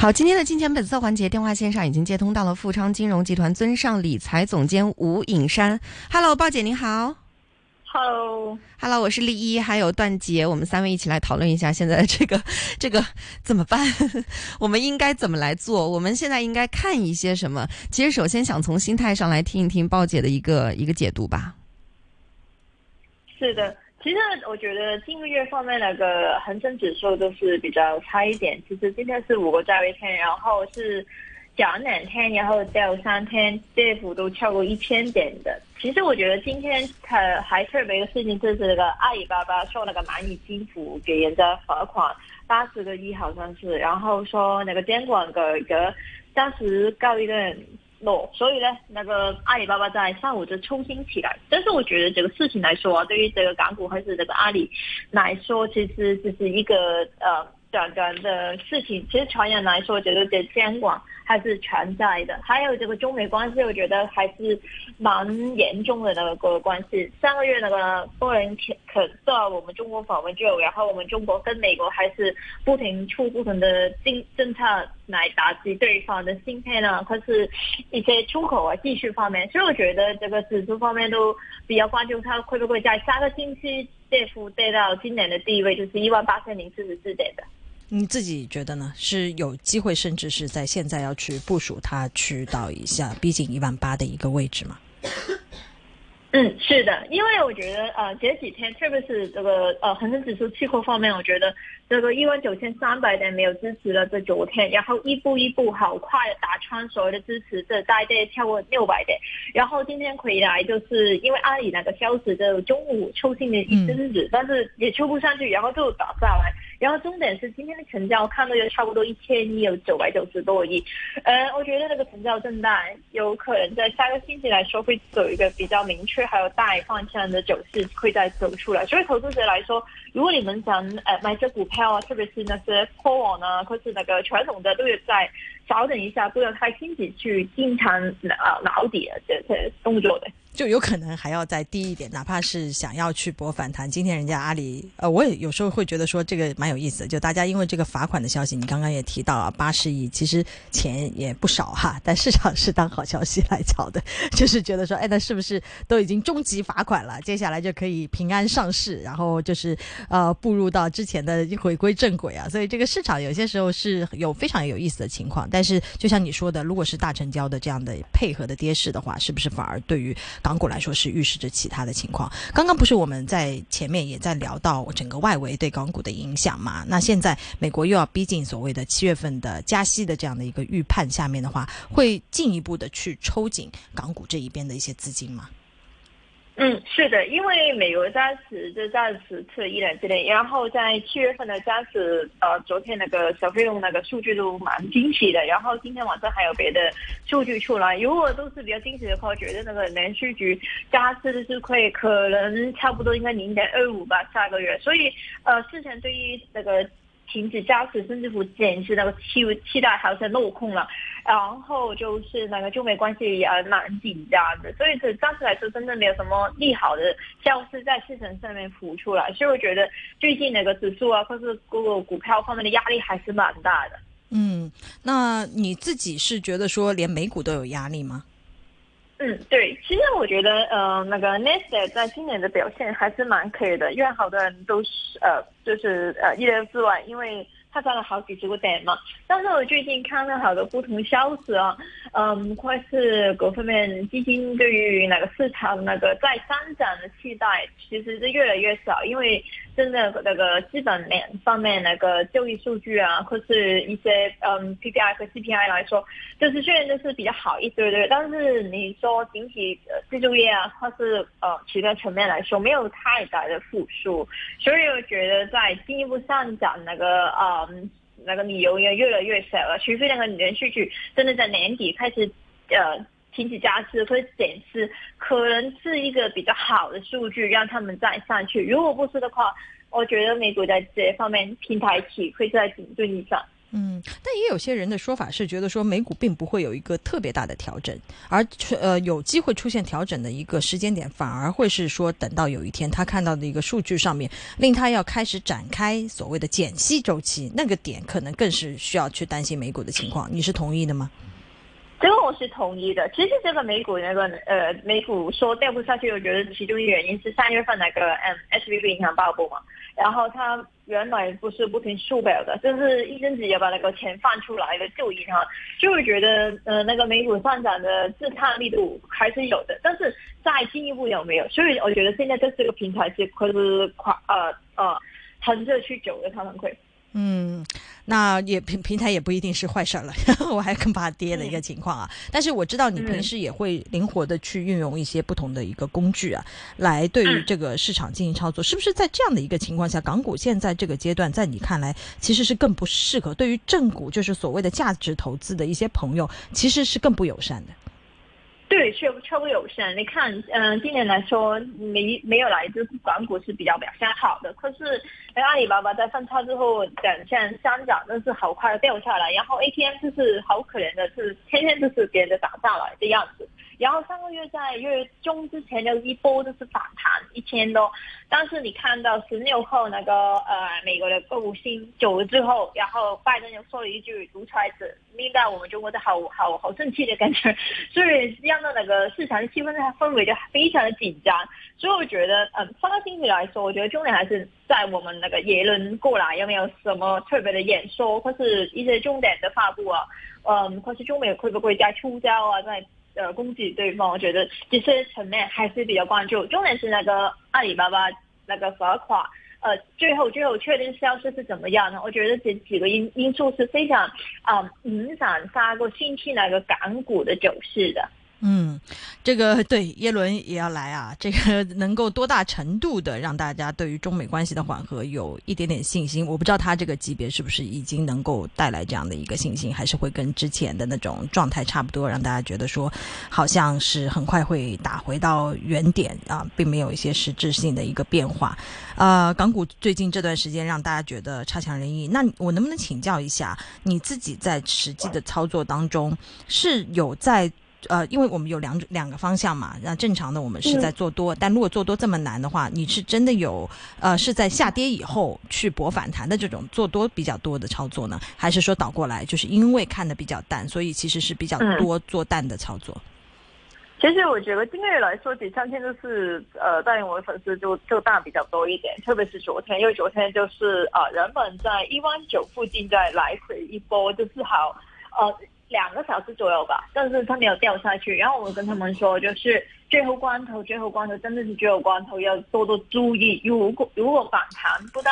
好，今天的金钱本色环节，电话线上已经接通到了富昌金融集团尊上理财总监吴颖珊。Hello，鲍姐您好。Hello，Hello，我是丽一，还有段杰，我们三位一起来讨论一下现在这个 这个怎么办？我们应该怎么来做？我们现在应该看一些什么？其实，首先想从心态上来听一听鲍姐的一个一个解读吧。是的。其实我觉得近个月方面那个恒生指数都是比较差一点。其实今天是五个交易天，然后是讲两天，然后掉三天，跌幅都超过一千点的。其实我觉得今天它还特别一个事情，就是那个阿里巴巴受那个蚂蚁金服给人家罚款八十个亿，好像是，然后说那个监管改革当时告一个人。no，所以呢，那个阿里巴巴在上午就重新起来。但是我觉得这个事情来说啊，对于这个港股还是这个阿里来说，其实就是一个呃短短的事情。其实长远来说，觉得这监管还是存在的。还有这个中美关系，我觉得还是蛮严重的那个关系。上个月那个多人可到我们中国访问就，然后我们中国跟美国还是不停出不同的政政策。来打击对方的芯片呢，或是一些出口啊、技术方面，所以我觉得这个指数方面都比较关注它会不会在下个星期跌幅跌到今年的低位，就是一万八千零四十四点的。你自己觉得呢？是有机会，甚至是在现在要去部署它去到一下逼近一万八的一个位置吗？嗯，是的，因为我觉得呃，前几天特别是这个呃恒生指数期货方面，我觉得这个一万九千三百点没有支持了，这昨天，然后一步一步好快的打穿所有的支持，这大概超过六百点，然后今天回来就是因为阿里那个消息，就中午抽新的一阵子，但是也抽不上去，然后就打下来。然后重点是今天的成交看到有差不多一千亿，有九百九十多亿。呃，我觉得那个成交震荡有可能在下个星期来说会走一个比较明确还有大方向的走势会再走出来。所以投资者来说，如果你们想呃买这股票啊，特别是那些科网呢，或是那个传统的，都有在稍等一下，不要太心急去进场啊捞底啊这些动作的。就有可能还要再低一点，哪怕是想要去博反弹。今天人家阿里，呃，我也有时候会觉得说这个蛮有意思的。就大家因为这个罚款的消息，你刚刚也提到了八十亿，其实钱也不少哈。但市场是当好消息来炒的，就是觉得说，哎，那是不是都已经终极罚款了？接下来就可以平安上市，然后就是呃步入到之前的回归正轨啊。所以这个市场有些时候是有非常有意思的情况。但是就像你说的，如果是大成交的这样的配合的跌势的话，是不是反而对于港股来说是预示着其他的情况。刚刚不是我们在前面也在聊到整个外围对港股的影响嘛？那现在美国又要逼近所谓的七月份的加息的这样的一个预判，下面的话会进一步的去抽紧港股这一边的一些资金吗？嗯，是的，因为美国加息就暂时测一两之内，然后在七月份的加息，呃，昨天那个小费用那个数据都蛮惊喜的，然后今天晚上还有别的数据出来，如果都是比较惊喜的话，我觉得那个连续局加息的是会可能差不多应该零点二五吧，下个月，所以呃，之前对于那个。停止加持，甚至乎减是那个期期待好像落空了，然后就是那个中美关系也蛮紧张的，所以这暂时来说，真的没有什么利好的消息在市场上面浮出来，所以我觉得最近那个指数啊，或是各个股票方面的压力还是蛮大的。嗯，那你自己是觉得说连美股都有压力吗？嗯，对，其实我觉得，呃，那个 n e s t a 在今年的表现还是蛮可以的，因为好多人都是，呃，就是呃意料之外，因为。他涨了好几十个点嘛，但是我最近看了好多不同消息啊，嗯，或是各方面基金对于那个市场那个再上涨的期待，其实是越来越少，因为真的那个基本面方面那个就业数据啊，或是一些嗯 PPI 和 CPI 来说，就是虽然都是比较好一堆堆，但是你说整体呃制造业啊，或是呃其他层面来说，没有太大的复苏，所以我觉得在进一步上涨那个。嗯，那个理由也越来越少了，除非那个连续剧真的在年底开始，呃，停止加息或者减息，可能是一个比较好的数据，让他们再上去。如果不是的话，我觉得美股在这方面平台期会在顶顿以上。嗯，但也有些人的说法是觉得说美股并不会有一个特别大的调整，而呃有机会出现调整的一个时间点，反而会是说等到有一天他看到的一个数据上面，令他要开始展开所谓的减息周期，那个点可能更是需要去担心美股的情况。你是同意的吗？这个我是同意的。其实这个美股那个呃美股说掉不下去，我觉得其中一个原因是三月份那个嗯 S V B 银行爆破嘛，然后它。原来不是不停缩表的，就是一阵子也把那个钱放出来的就银行，就会觉得呃那个美股上涨的自探力度还是有的，但是再进一步有没有？所以我觉得现在这这个平台是可是跨呃呃横着去走的，他们会。嗯，那也平平台也不一定是坏事了，我还更怕跌的一个情况啊。但是我知道你平时也会灵活的去运用一些不同的一个工具啊，来对于这个市场进行操作。是不是在这样的一个情况下，港股现在这个阶段，在你看来其实是更不适合？对于正股，就是所谓的价值投资的一些朋友，其实是更不友善的。对，确确不友善。你看，嗯，今年来说，没没有来自港股是比较表现好的。可是，阿里巴巴在分叉之后，展现上涨，但是好快掉下来。然后 ATM 就是好可怜的，是天天就是别人的打下来的样子。然后上个月在月中之前就一波就是反弹一千多，但是你看到十六号那个呃美国的购物星走了之后，然后拜登又说了一句独裁者，令到我们中国的好好好生气的感觉，所以这样的那个市场的气氛它氛围就非常的紧张。所以我觉得，嗯，上个星期来说，我觉得重点还是在我们那个耶伦过来有没有什么特别的演说，或是一些重点的发布啊，嗯，或是中美会不会再出招啊，在。呃，攻击对方，我觉得这些层面还是比较关注。重点是那个阿里巴巴那个罚款，呃，最后最后确定消息是怎么样呢？我觉得这几个因因素是非常啊影响下个星期那个港股的走势的。嗯，这个对耶伦也要来啊，这个 能够多大程度的让大家对于中美关系的缓和有一点点信心？我不知道他这个级别是不是已经能够带来这样的一个信心，还是会跟之前的那种状态差不多，让大家觉得说好像是很快会打回到原点啊，并没有一些实质性的一个变化。呃，港股最近这段时间让大家觉得差强人意，那我能不能请教一下你自己在实际的操作当中是有在？呃，因为我们有两两个方向嘛，那正常的我们是在做多，但如果做多这么难的话，你是真的有呃是在下跌以后去博反弹的这种做多比较多的操作呢，还是说倒过来，就是因为看的比较淡，所以其实是比较多做淡的操作？其实我觉得今个月来说，几三天就是呃，带领我的粉丝就就大比较多一点，特别是昨天，因为昨天就是呃，原本在一万九附近在来回一波，就是好呃。两个小时左右吧，但是他没有掉下去。然后我跟他们说，就是最后关头，最后关头真的是最后关头，要多多注意。如果如果反弹不到，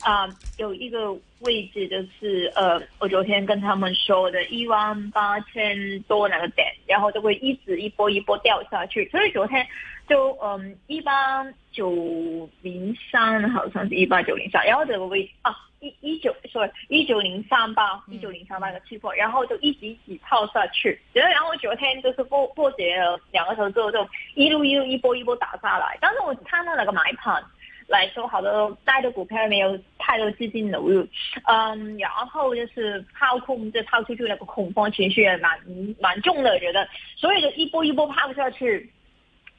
啊，有一个位置就是呃，我昨天跟他们说的一万八千多那个点，然后就会一直一波一波掉下去。所以昨天就嗯一八九零三，好像是一八九零三，然后这个位啊。一一九，sorry，一九零三八，一九零三八的期货，然后就一直一直套下去，然后然后昨天就是破破解了两个头之后，就一路一路一波一波打下来。但是我看到那个买盘来说，好多带的股票没有太多资金流入，嗯，然后就是抛空，就抛出去那个恐慌情绪也蛮蛮重的，我觉得，所以就一波一波抛下去，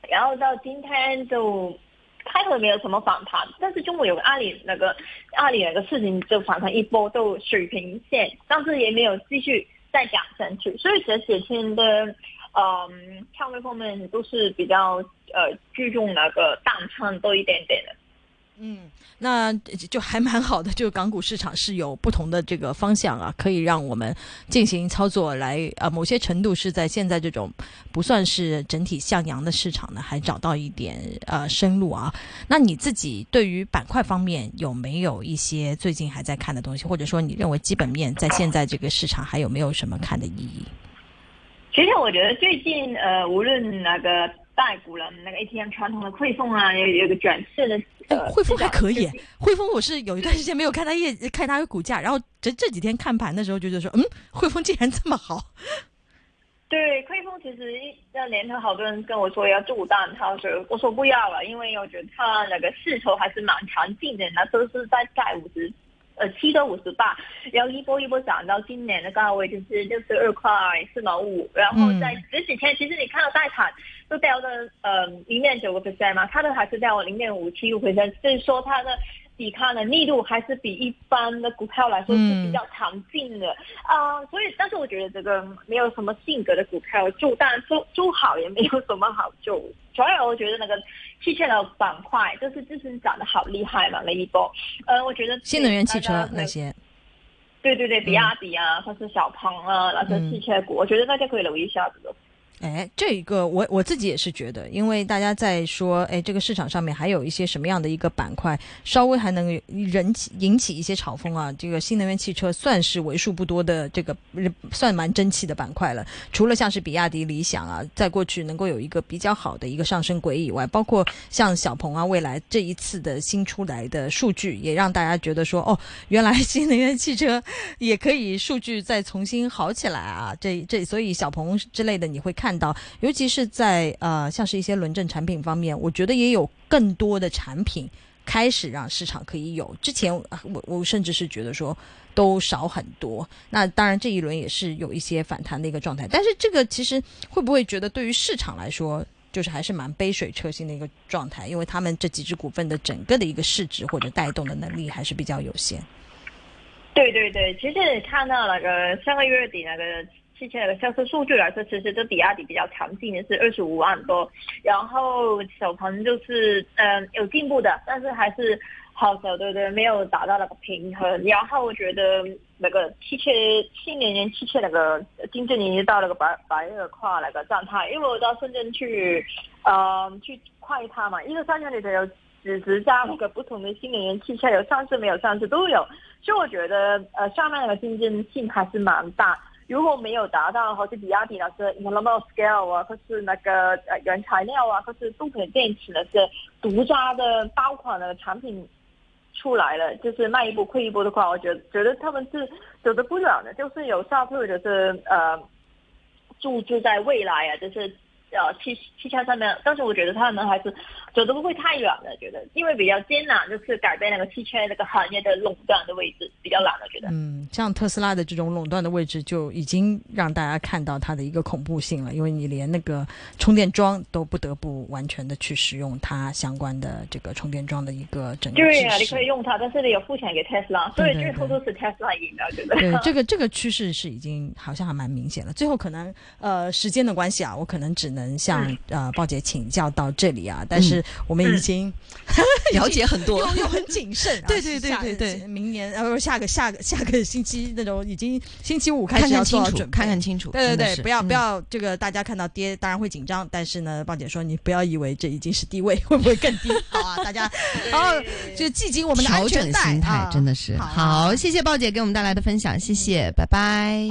然后到今天就。开头没有什么反弹，但是中午有个阿里那个阿里那个事情就反弹一波，就水平线，但是也没有继续再涨上去，所以这几天的嗯仓位方面都是比较呃注重那个淡仓多一点点的。嗯，那就还蛮好的，就港股市场是有不同的这个方向啊，可以让我们进行操作来啊，某些程度是在现在这种不算是整体向阳的市场呢，还找到一点呃生路啊。那你自己对于板块方面有没有一些最近还在看的东西，或者说你认为基本面在现在这个市场还有没有什么看的意义？其实我觉得最近呃，无论那个。大股了，那个 ATM 传统的汇丰啊，有有个转势的。汇丰还可以，汇丰我是有一段时间没有看它业，看它的股价，然后这这几天看盘的时候就，觉得说，嗯，汇丰竟然这么好。对，汇丰其实那年头好多人跟我说要做蛋，他说我说不要了，因为我觉得它那个势头还是蛮强劲的，那都是在在五十呃七到五十八，然后一波一波涨到今年的高位就是六十二块四毛五，然后在这几天其实你看到贷款都掉了呃零点九个 percent 嘛，它的还是掉了零点五七个 percent，就是说它的。抵抗的力度还是比一般的股票来说是比较强劲的。啊，所以但是我觉得这个没有什么性格的股票就但就就好也没有什么好就，主要我觉得那个汽车的板块就是自身涨得好厉害嘛那一波，呃，我觉得新能源汽车那些，对对对，比亚迪啊，或是小鹏啊那些汽车股，我觉得大家可以留意一下这个。哎，这一个我我自己也是觉得，因为大家在说，哎，这个市场上面还有一些什么样的一个板块，稍微还能引起引起一些炒风啊。这个新能源汽车算是为数不多的这个算蛮争气的板块了。除了像是比亚迪、理想啊，在过去能够有一个比较好的一个上升轨以外，包括像小鹏啊，未来这一次的新出来的数据，也让大家觉得说，哦，原来新能源汽车也可以数据再重新好起来啊。这这，所以小鹏之类的你会看。看到，尤其是在呃，像是一些轮证产品方面，我觉得也有更多的产品开始让市场可以有。之前我我甚至是觉得说都少很多。那当然这一轮也是有一些反弹的一个状态，但是这个其实会不会觉得对于市场来说，就是还是蛮杯水车薪的一个状态？因为他们这几只股份的整个的一个市值或者带动的能力还是比较有限。对对对，其实看到那个上个月底那个。汽车的销售数据来说，其实这比亚迪比较强劲的是二十五万多，然后小鹏就是嗯有进步的，但是还是好小对对，没有达到那个平衡。然后我觉得那个汽车新能源汽车那个竞争已经到了个白白热化那个状态，因为我到深圳去呃去看一趟嘛，一个商场里头有几十家那个不同的新能源汽车，有上市没有上市都有，所以我觉得呃上面那个竞争性还是蛮大。如果没有达到，好似比亚迪那是 i n n o v a scale 啊，或是那个呃原材料啊，或是动能电池的是独家的爆款的产品出来了，就是卖一波亏一波的话，我觉得觉得他们是走得不远的，就是有下退，就是呃注注在未来啊，就是。呃，汽汽车上面，但是我觉得他们还是走的不会太远的，觉得因为比较艰难，就是改变那个汽车那个行业的垄断的位置比较难的，觉得。嗯，像特斯拉的这种垄断的位置，就已经让大家看到它的一个恐怖性了，因为你连那个充电桩都不得不完全的去使用它相关的这个充电桩的一个整个。对啊，你可以用它，但是你有付钱给特斯拉，所以最后都是特斯拉赢的，觉得。对，这个这个趋势是已经好像还蛮明显了。最后可能呃时间的关系啊，我可能只能。能向呃鲍姐请教到这里啊，但是我们已经 了解很多，又很谨慎。对对对对对，明年呃下个下个下个星期那种已经星期五开始要做好准备，看看清楚。对对对，不要不要这个大家看到跌当然会紧张，但是呢，鲍姐说你不要以为这已经是低位，会不会更低？好啊，大家然后 就系紧我们的调整心态，真的是好。谢谢鲍姐给我们带来的分享，谢谢，拜拜。